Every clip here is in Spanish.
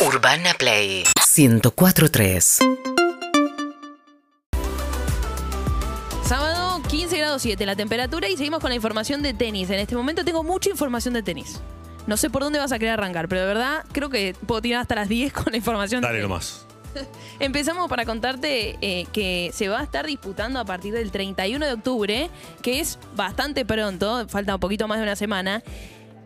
Urbana Play 1043. Sábado 15 grados 7 la temperatura y seguimos con la información de tenis. En este momento tengo mucha información de tenis. No sé por dónde vas a querer arrancar, pero de verdad creo que puedo tirar hasta las 10 con la información. de Dale tenis. nomás. Empezamos para contarte eh, que se va a estar disputando a partir del 31 de octubre, que es bastante pronto, falta un poquito más de una semana.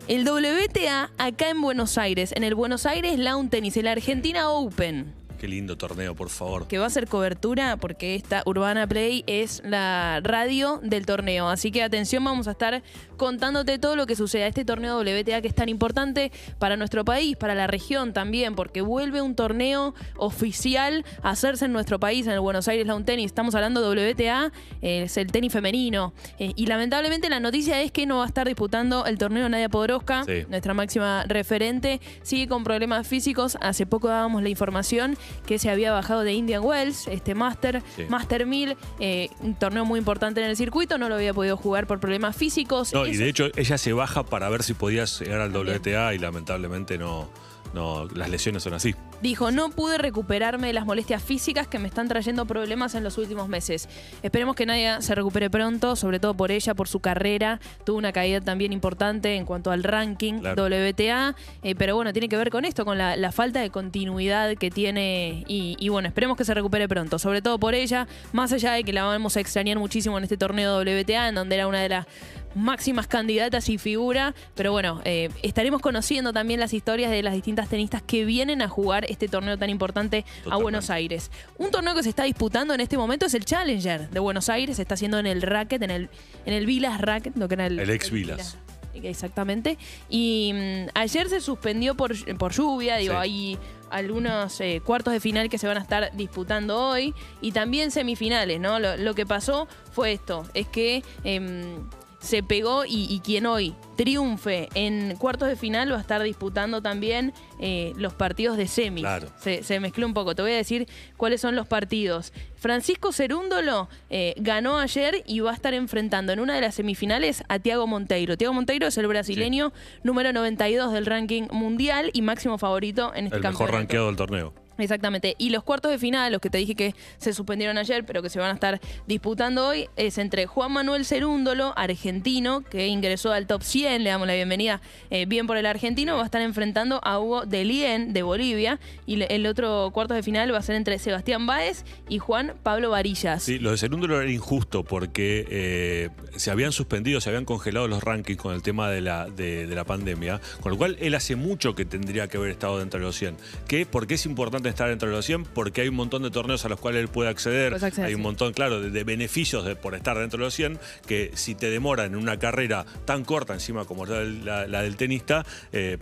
El WTA acá en Buenos Aires, en el Buenos Aires Lawn Tennis, el Argentina Open. Qué lindo torneo, por favor. que va a ser cobertura porque esta Urbana Play es la radio del torneo. Así que atención, vamos a estar contándote todo lo que suceda. Este torneo WTA que es tan importante para nuestro país, para la región también, porque vuelve un torneo oficial a hacerse en nuestro país, en el Buenos Aires Lawn Tennis. Estamos hablando de WTA, eh, es el tenis femenino. Eh, y lamentablemente la noticia es que no va a estar disputando el torneo Nadia Podoroska, Sí. nuestra máxima referente. Sigue con problemas físicos. Hace poco dábamos la información que se había bajado de Indian Wells, este Master, Sí. Master 1000, eh, un torneo muy importante en el circuito. No lo había podido jugar por problemas físicos. No, y de hecho ella se baja para ver si podía llegar al. WTA y lamentablemente no, no, las lesiones son así. Dijo, no pude recuperarme de las molestias físicas que me están trayendo problemas en los últimos meses. Esperemos que Nadia se recupere pronto, sobre todo por ella, por su carrera. Tuvo una caída también importante en cuanto al ranking Claro. WTA, eh, pero bueno, tiene que ver con esto, con la, la falta de continuidad que tiene y, y bueno, esperemos que se recupere pronto, sobre todo por ella, más allá de que la vamos a extrañar muchísimo en este torneo WTA, en donde era una de las máximas candidatas y figura, pero bueno, eh, estaremos conociendo también las historias de las distintas tenistas que vienen a jugar este torneo tan importante a. Buenos Aires. Un torneo que se está disputando en este momento es el Challenger de Buenos Aires, se está haciendo en el racket, en el, en el Vilas Racket, lo que era el, El ex Vilas. Exactamente. Y mm, ayer se suspendió por, por lluvia, digo, Sí. hay algunos eh, cuartos de final que se van a estar disputando hoy y también semifinales, ¿no? Lo, lo que pasó fue esto, es que em, se pegó y, y quien hoy triunfe en cuartos de final va a estar disputando también eh, los partidos de semis. Claro. Se, se mezcló un poco. Te voy a decir cuáles son los partidos. Francisco Cerúndolo eh, ganó ayer y va a estar enfrentando en una de las semifinales a Tiago Monteiro. Tiago Monteiro es el brasileño número 92 del ranking mundial y máximo favorito en este El mejor campeonato. rankeado del torneo. Exactamente. Y los cuartos de final, los que te dije que se suspendieron ayer, pero que se van a estar disputando hoy, es entre Juan Manuel Cerúndolo, argentino, que ingresó al top 100, le damos la bienvenida eh, bien por el argentino, va a estar enfrentando a Hugo Delien, de Bolivia, y el otro cuarto de final va a ser entre Sebastián Báez y Juan Pablo Varillas. Sí, lo de Cerúndolo era injusto porque eh, se habían suspendido, se habían congelado los rankings con el tema de la, de, de la pandemia, con lo cual él hace mucho que tendría que haber estado dentro de los 100. ¿Qué? ¿Por qué es importante estar dentro de los 100? Porque hay un montón de torneos a los cuales él puede acceder, hay un sí. montón, claro, de, de beneficios de- por estar dentro de los 100, que si te demoran en una carrera tan corta encima como la, la- la del tenista, eh,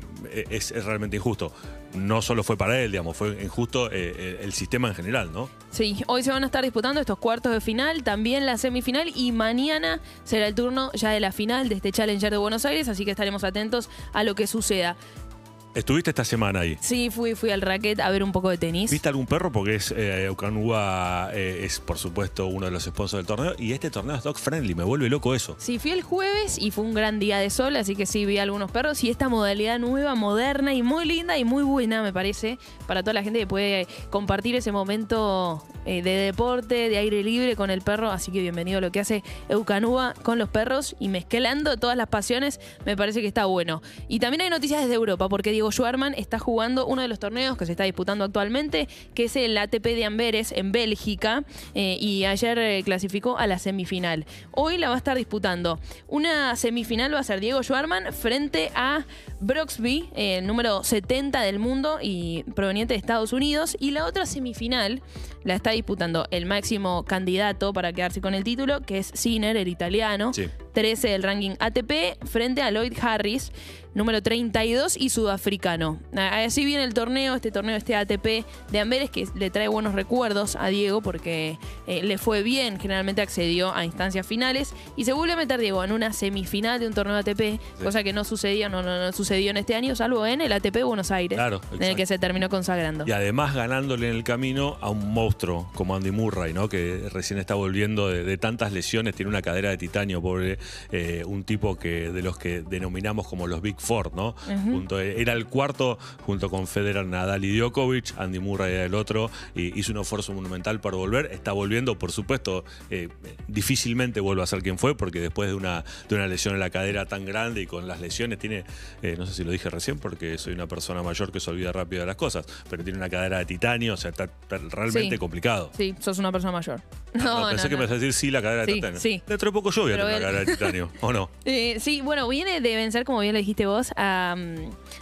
es, es realmente injusto. No solo fue para él, digamos, fue injusto eh, eh, el sistema en general, ¿no? Sí, hoy se van a estar disputando estos cuartos de final, también la semifinal y mañana será el turno ya de la final de este Challenger de Buenos Aires, así que estaremos atentos a lo que suceda. Estuviste esta semana ahí. Sí, fui, fui al racket a ver un poco de tenis. ¿Viste algún perro? Porque es eh, Eucanúa eh, es, por supuesto, uno de los sponsors del torneo. Y este torneo es dog friendly. Me vuelve loco eso. Sí, fui el jueves y fue un gran día de sol, así que sí vi algunos perros y esta modalidad nueva, moderna y muy linda y muy buena, me parece, para toda la gente que puede compartir ese momento eh, de deporte, de aire libre con el perro. Así que bienvenido a lo que hace Eucanúa con los perros y mezclando todas las pasiones, me parece que está bueno. Y también hay noticias desde Europa, porque Diego Schwarman está jugando uno de los torneos que se está disputando actualmente, que es el ATP de Amberes en Bélgica, eh, y ayer eh, clasificó a la semifinal. Hoy la va a estar disputando. Una semifinal va a ser Diego Schwarman frente a Broxby, eh, número 70 del mundo y proveniente de Estados Unidos, y la otra semifinal la está disputando el máximo candidato para quedarse con el título, que es Sinner, el italiano. Sí. 13 del ranking ATP frente a Lloyd Harris, número 32 y sudafricano. Así viene el torneo, este torneo, este ATP de Amberes, que le trae buenos recuerdos a Diego porque eh, le fue bien, generalmente accedió a instancias finales y se vuelve a meter Diego en una semifinal de un torneo ATP, cosa que no sucedía, no, no, no sucedió en este año, salvo en el ATP Buenos Aires, Claro, en el que se terminó consagrando. Y además ganándole en el camino a un monstruo como Andy Murray, ¿no? Que recién está volviendo de, de tantas lesiones, tiene una cadera de titanio, pobre eh, un tipo que de los que denominamos como los Big Four, ¿no? Junto- era el cuarto junto con Federer, Nadal y Djokovic, Andy Murray era el otro, y hizo un esfuerzo monumental para volver. Está volviendo, por supuesto, eh, difícilmente vuelve a ser quien fue, porque después de una, de una lesión en la cadera tan grande y con las lesiones tiene, eh, no sé si lo dije recién, porque soy una persona mayor que se olvida rápido de las cosas, pero tiene una cadera de titanio, o sea, está, está realmente Sí. complicado. Sí, sos una persona mayor. No, No, pensé no, que me ibas a decir sí la cadera de titanio. sí. Dentro de poco yo voy a tener una cadera de ¿o no? Eh, sí, bueno, viene de vencer, como bien lo dijiste vos, a,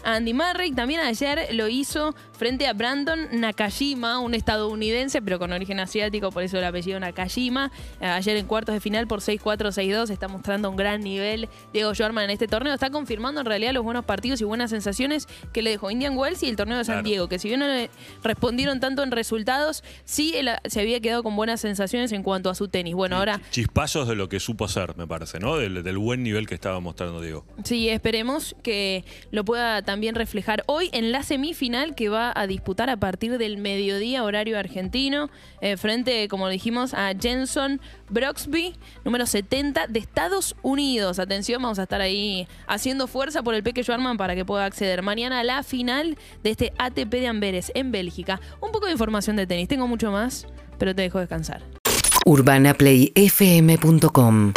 a Andy Murray. También ayer lo hizo frente a Brandon Nakajima, un estadounidense, pero con origen asiático, por eso el apellido Nakajima. Eh, ayer en cuartos de final por 6-4, 6-2. Está mostrando un gran nivel Diego Schwarman en este torneo. Está confirmando en realidad los buenos partidos y buenas sensaciones que le dejó Indian Wells y el torneo de San Claro. Diego, que si bien no le respondieron tanto en resultados, sí se había quedado con buenas sensaciones en cuanto a su tenis. Bueno, ahora Chispazos de lo que supo ser, me parece, ¿no? Del, del buen nivel que estaba mostrando Diego. Sí, esperemos que lo pueda también reflejar hoy en la semifinal que va a disputar a partir del mediodía horario argentino, eh, frente, como dijimos, a Jenson Broxby, número 70 de Estados Unidos. Atención, vamos a estar ahí haciendo fuerza por el Peque Schwarman para que pueda acceder mañana a la final de este ATP de Amberes en Bélgica. Un poco de información de tenis, tengo mucho más, pero te dejo descansar. UrbanaPlayFM.com